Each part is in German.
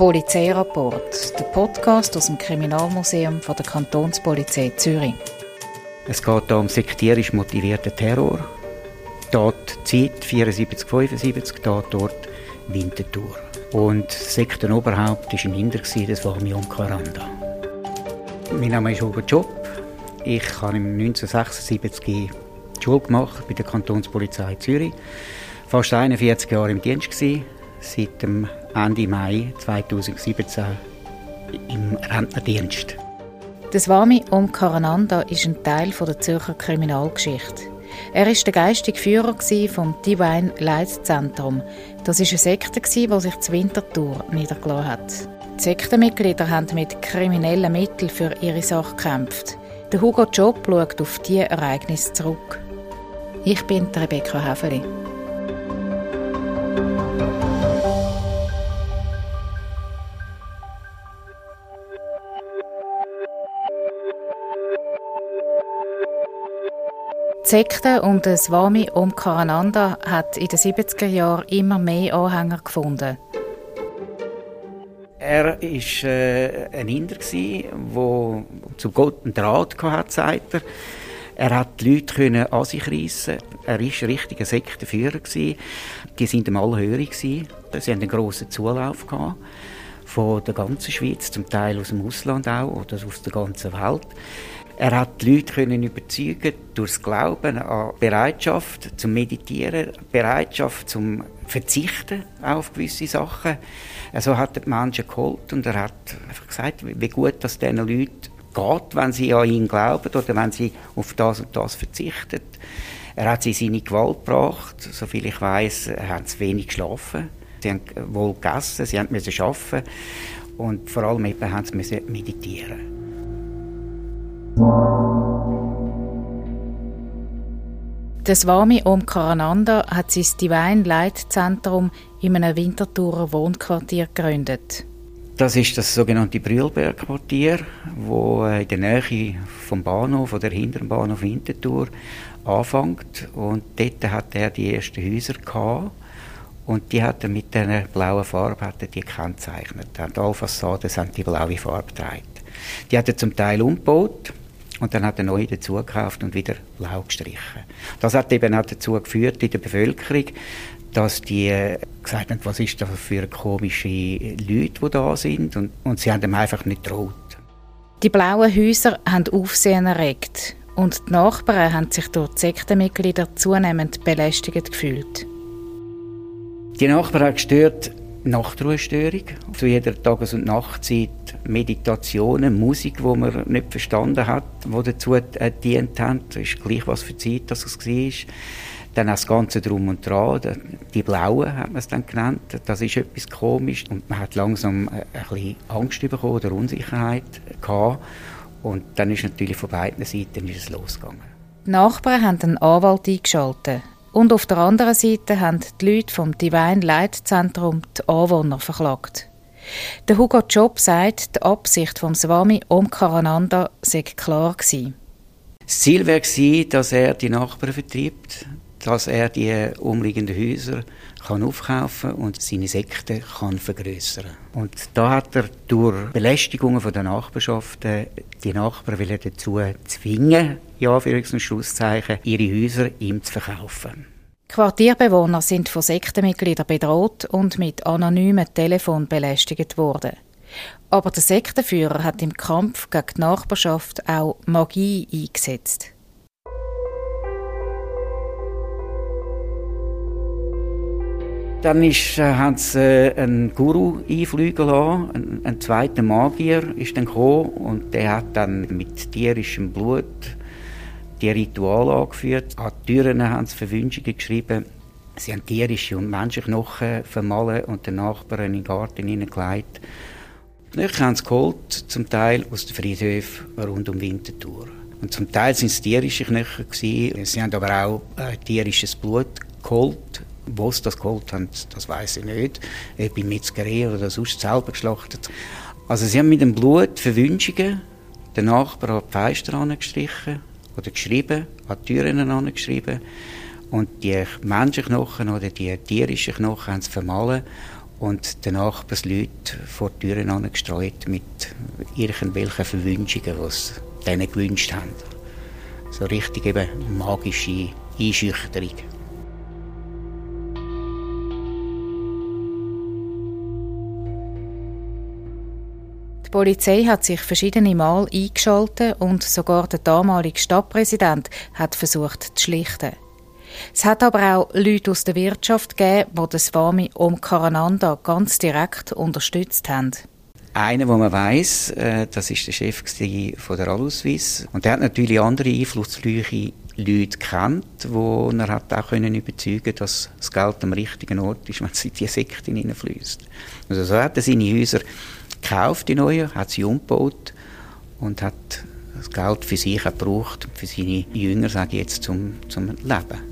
Polizeirapport, der Podcast aus dem Kriminalmuseum von der Kantonspolizei Zürich. Es geht hier um sektierisch motivierten Terror. Dort Zeit 74-75, dort Winterthur. Und Sektenoberhaupt war ein Inder, das war Mion Karanda. Mein Name ist Hugo Job. Ich habe 1976 die Schule gemacht bei der Kantonspolizei Zürich. Fast 41 Jahre im Dienst seit dem Ende Mai 2017 im Rentnerdienst. Das Swami Om Karananda ist ein Teil der Zürcher Kriminalgeschichte. Er war der geistige Führer vom Divine Light Zentrum. Das war eine Sekte, die sich zur Winterthur niedergelassen hat. Die Sektenmitglieder haben mit kriminellen Mitteln für ihre Sache gekämpft. Der Hugo Job schaut auf diese Ereignisse zurück. Ich bin Rebecca Häfeli. Die Sekte um den Swami Omkarananda hat in den 70er Jahren immer mehr Anhänger gefunden. Er war äh, ein Inder, der zu Gott einen Draht hatte, sagt er. Er hat die Leute an sich reissen. Er war ein richtiger Sektenführer. Die waren ihm alle. Sie hatten einen grossen Zulauf von der ganzen Schweiz, zum Teil aus dem Ausland auch oder aus der ganzen Welt. Er hat die Leute können überzeugen durch das Glauben an Bereitschaft zum Meditieren, Bereitschaft zum Verzichten auf gewisse Sachen. Also hat er die Menschen geholt und er hat einfach gesagt, wie gut das diesen Leuten geht, wenn sie an ihn glauben oder wenn sie auf das und das verzichten. Er hat sie in seine Gewalt gebracht. Soviel ich weiß, haben sie wenig geschlafen. Sie haben wohl gegessen, sie mussten arbeiten und vor allem eben haben sie meditieren. Der Swami Om Karananda hat sein Divine Light Zentrum in einem Winterthurer Wohnquartier gegründet. Das ist das sogenannte Brühlberg-Quartier, wo äh, in der Nähe vom Bahnhof, von der hinteren Bahnhof Winterthur anfängt. Und dort hat er die ersten Häuser gehabt. Und die hat er mit dieser blauen Farbe hat er die gekennzeichnet. Alle Fassaden sind die blaue Farbe getragen. Die hat er zum Teil umgebaut und dann hat er neue dazu gekauft und wieder blau gestrichen. Das hat eben auch dazu geführt in der Bevölkerung, dass die äh, gesagt haben, was ist das für komische Leute, die da sind und, und sie haben ihm einfach nicht getraut. Die blauen Häuser haben Aufsehen erregt und die Nachbarn haben sich durch die Sektenmitglieder zunehmend belästigt gefühlt. Die Nachbarn haben gestört, Nachtruhestörung. Zu jeder Tages- und Nachtzeit Meditationen, Musik, die man nicht verstanden hat, die dazu gedient haben. Das ist gleich, was für Zeit das war. Dann auch das Ganze drum und dran. Die Blauen hat man es dann genannt. Das ist etwas komisch. Und man hat langsam ein bisschen Angst bekommen oder Unsicherheit gehabt. Und dann ist natürlich von beiden Seiten ist es losgegangen. Die Nachbarn haben einen Anwalt eingeschaltet. Und auf der anderen Seite haben die Leute vom Divine Light Zentrum die Anwohner verklagt. Der Hugo Job sagt, die Absicht vom Swami Omkarananda sei klar gewesen. Das Ziel wäre dass er die Nachbarn vertreibt, dass er die umliegenden Häuser kann aufkaufen und seine Sekte kann vergrößern. Und da hat er durch Belästigungen von der Nachbarschaft die Nachbarn dazu zwingen, ja, für Schlusszeichen, ihre Häuser ihm zu verkaufen. Quartierbewohner sind von Sektenmitgliedern bedroht und mit anonymen Telefon belästigt worden. Aber der Sektenführer hat im Kampf gegen die Nachbarschaft auch Magie eingesetzt. Dann ist, äh, haben sie äh, einen Guru einfliegen lassen, einen, einen zweiten Magier ist dann gekommen und der hat dann mit tierischem Blut die Rituale angeführt. An die Türen haben sie Verwünschungen geschrieben. Sie haben tierische und Menschenknochen vermalen und den Nachbarn in den Garten hineingelegt. Knöchel haben sie geholt, zum Teil aus den Friedhöfen rund um Winterthur. Und zum Teil sind es tierische Knöchel. Sie haben aber auch äh, tierisches Blut geholt sie das geholt haben, das weiß ich nicht. Ob in Metzgerei oder sonst selber geschlachtet. Also sie haben mit dem Blut Verwünschungen den Nachbarn an die Fenster angestrichen oder geschrieben, an die Türen angeschrieben. Und die Menschenknochen oder die tierischen Knochen haben sie vermahlen und den Nachbarsleuten vor die Türen gestreut mit irgendwelchen Verwünschungen, die sie denen gewünscht haben. So richtig eben magische Einschüchterung. Die Polizei hat sich verschiedene Mal eingeschaltet und sogar der damalige Stadtpräsident hat versucht zu schlichten. Es hat aber auch Leute aus der Wirtschaft gegeben, die das Swami Om Karananda ganz direkt unterstützt haben. Einer, wo man weiß, äh, das ist der Chef von der Aluswiss und der hat natürlich andere einflussreiche Leute kennt, wo er hat auch können überzeugen, dass das Geld am richtigen Ort ist, wenn es in die Sekte hineinfließt. Also so hat er seine Häuser gekauft, die neuen, hat sie umgebaut und hat das Geld für sich auch gebraucht, für seine Jünger, sage ich jetzt, zum, zum Leben.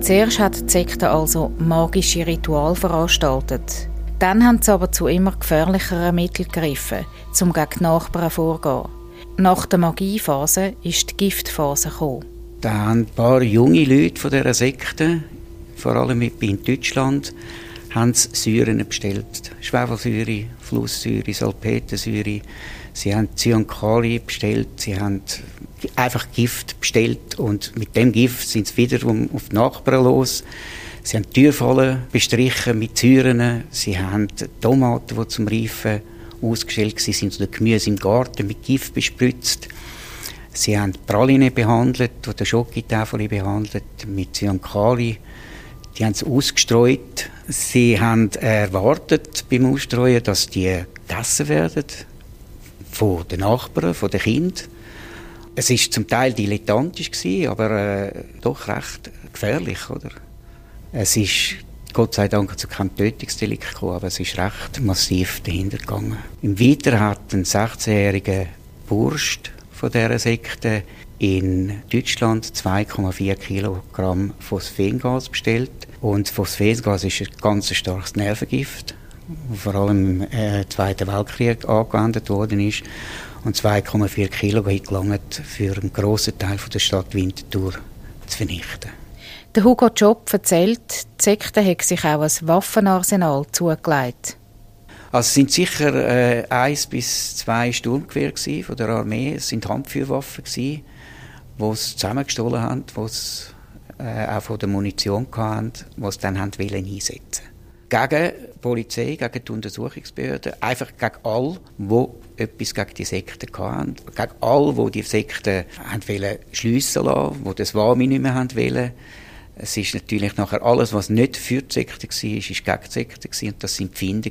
Zuerst hat die Sekte also magische Ritual veranstaltet. Dann haben sie aber zu immer gefährlicheren Mitteln gegriffen, um gegen die Nachbarn vorzugehen. Nach der Magiephase ist die Giftphase gekommen. Da haben ein paar junge Leute von dieser Sekte, vor allem in Deutschland, haben sie Säuren bestellt. Schwefelsäure, Flusssäure, Salpetersäure. Sie haben Cyankali bestellt, sie haben einfach Gift bestellt und mit dem Gift sind sie wieder auf die Nachbarn los. Sie haben Türfallen bestrichen mit Säuren, sie haben Tomaten, die zum Reifen ausgestellt sind oder Gemüse im Garten mit Gift bespritzt. Sie haben Praline behandelt oder Schokotafel behandelt mit Cyankali. Die haben es ausgestreut. Sie haben erwartet beim Ausstreuen, dass die gegessen werden von den Nachbarn, von den Kindern. Es ist zum Teil dilettantisch aber äh, doch recht gefährlich, oder? Es ist Gott sei Dank zu keinem Tötungsdelikt gekommen, aber es ist recht massiv dahinter gegangen. Im Weiteren hat ein 16-jähriger Bursch von dieser Sekte in Deutschland 2,4 Kilogramm Phosphengas bestellt. Und Phosphengas ist ein ganz starkes Nervengift, vor allem im äh, Zweiten Weltkrieg angewendet worden ist. Und 2,4 Kilo gelangt für einen grossen Teil der Stadt Winterthur zu vernichten. Der Hugo Job erzählt, die Sekte hat sich auch ein Waffenarsenal zugelegt. Also es sind sicher äh, eins bis zwei Sturmgewehre von der Armee. Es sind Handfeuerwaffen die sie zusammengestohlen haben, die sie äh, auch von der Munition hatten, die sie dann haben wollen einsetzen. Gegen die Polizei, gegen die Untersuchungsbehörden, einfach gegen alle, die etwas gegen die Sekte hatten, gegen alle, die die Sekte haben schliessen lassen, die das Wami nicht mehr haben wollen. Es ist natürlich nachher alles, was nicht für die Sekte war, ist gegen die Sekte gewesen, und das sind die Finde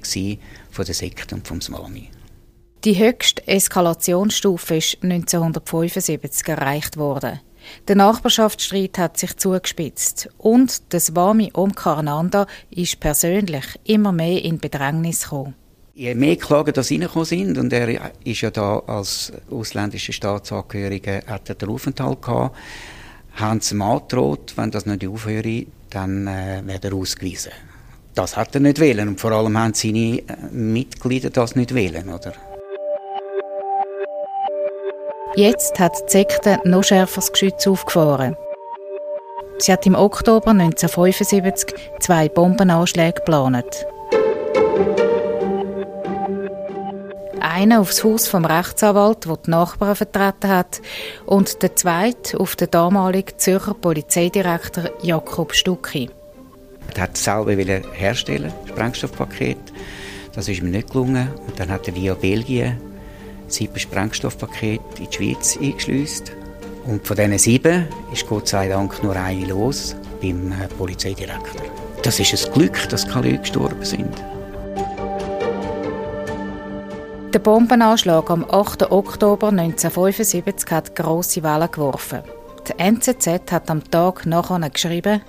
von der Sekte und vom Swami. Die höchste Eskalationsstufe ist 1975 erreicht worden. Der Nachbarschaftsstreit hat sich zugespitzt und der Swami Om Karananda ist persönlich immer mehr in Bedrängnis gekommen. Je mehr Klagen da reingekommen sind, und er ist ja da als ausländischer Staatsangehöriger, hat er den Aufenthalt gehabt, haben sie ihm angedroht, wenn das nicht aufhöre, dann äh, wird er ausgewiesen. Das hat er nicht wählen und vor allem haben seine äh, Mitglieder das nicht wählen, oder? Jetzt hat die Sekte noch schärferes Geschütz aufgefahren. Sie hat im Oktober 1975 zwei Bombenanschläge geplant. Einer aufs Haus vom Rechtsanwalt, der die Nachbarn vertreten hat, und der zweite auf den damaligen Zürcher Polizeidirektor Jakob Stucki. Er hat selber herstellen, Sprengstoffpaket. Das ist mir nicht gelungen. Und dann hat er via Belgien sieben Sprengstoffpakete in die Schweiz eingeschleust. Und von diesen sieben ist Gott sei Dank nur eine los beim äh, Polizeidirektor. Das ist ein Glück, dass keine Leute gestorben sind. Der Bombenanschlag am 8. Oktober 1975 hat grosse Wellen geworfen. Die NZZ hat am Tag nachher geschrieben,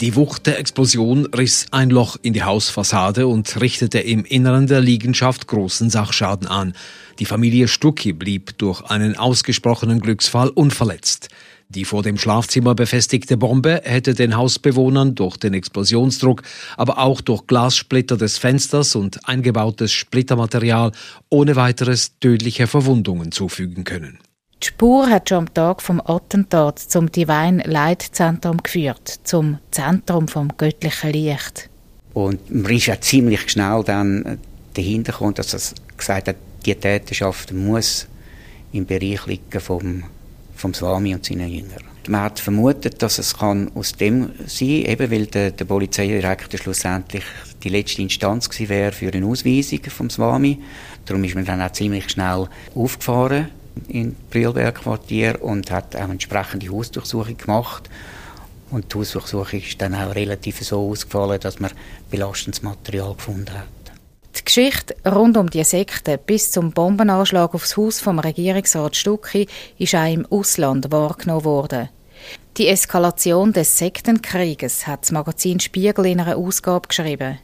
die Wucht der Explosion riss ein Loch in die Hausfassade und richtete im Inneren der Liegenschaft großen Sachschaden an. Die Familie Stucki blieb durch einen ausgesprochenen Glücksfall unverletzt. Die vor dem Schlafzimmer befestigte Bombe hätte den Hausbewohnern durch den Explosionsdruck, aber auch durch Glassplitter des Fensters und eingebautes Splittermaterial ohne weiteres tödliche Verwundungen zufügen können. Die Spur hat schon am Tag vom Attentat zum Divine Light Zentrum geführt, zum Zentrum vom göttlichen Licht. Und man ist ja ziemlich schnell dann dahinter gekommen, dass er gesagt hat, die Täterschaft muss im Bereich liegen vom, vom Swami und seinen Jüngern. Man hat vermutet, dass es kann aus dem sein, eben weil der, der Polizeidirektor schlussendlich die letzte Instanz gewesen wäre für eine Ausweisung vom Swami. Darum ist man dann auch ziemlich schnell aufgefahren in Brühlberg Quartier und hat auch entsprechende Hausdurchsuchung gemacht. Und die Hausdurchsuchung ist dann auch relativ so ausgefallen, dass man belastendes Material gefunden hat. Die Geschichte rund um die Sekte bis zum Bombenanschlag aufs Haus vom Regierungsrat Stucki ist auch im Ausland wahrgenommen worden. Die Eskalation des Sektenkrieges hat das Magazin Spiegel in einer Ausgabe geschrieben.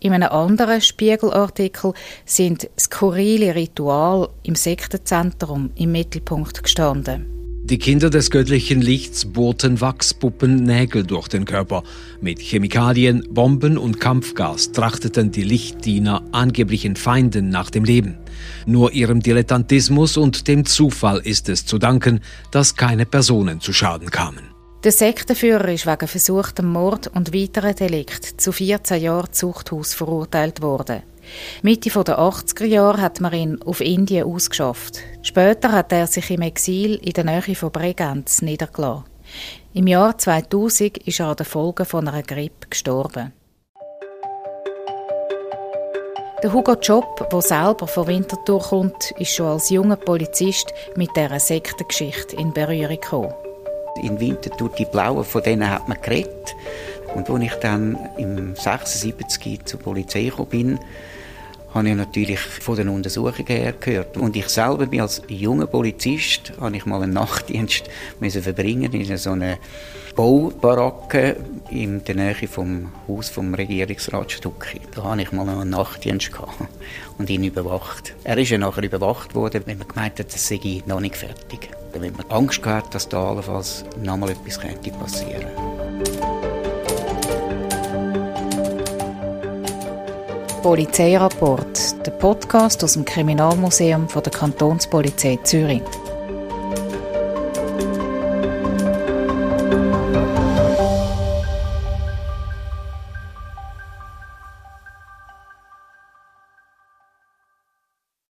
In einem anderen Spiegelartikel sind skurrile Rituale im Sektenzentrum im Mittelpunkt gestanden. Die Kinder des göttlichen Lichts bohrten Wachspuppen Nägel durch den Körper. Mit Chemikalien, Bomben und Kampfgas trachteten die Lichtdiener angeblichen Feinden nach dem Leben. Nur ihrem Dilettantismus und dem Zufall ist es zu danken, dass keine Personen zu Schaden kamen. Der Sektenführer ist wegen versuchtem Mord und weiteren Delikt zu 14 Jahren Zuchthaus verurteilt worden. Mitte der 80er Jahre hat man ihn auf Indien ausgeschafft. Später hat er sich im Exil in der Nähe von Bregenz niedergelassen. Im Jahr 2000 ist er an den Folgen von einer Grippe gestorben. Der Hugo Job, der selber von Winterthur kommt, ist schon als junger Polizist mit dieser Sektengeschichte in Berührung gekommen. In Winterthur, die Blauen, von denen hat man geredet. Und als ich dann im 76 zur Polizei gekommen bin, habe ich natürlich von den Untersuchungen her gehört. Und ich selber bin als junger Polizist, habe ich mal einen Nachtdienst müssen verbringen in so einer Baubaracke in der Nähe vom Haus vom Regierungsrat Stucki. Da habe ich mal einen Nachtdienst und ihn überwacht. Er ist ja nachher überwacht worden, wenn man gemeint hat, das sei noch nicht fertig. Wenn man Angst gehabt dass da allenfalls noch mal etwas könnte passieren Polizeirapport, der Podcast aus dem Kriminalmuseum der Kantonspolizei Zürich.